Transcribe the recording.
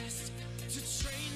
contest to trade.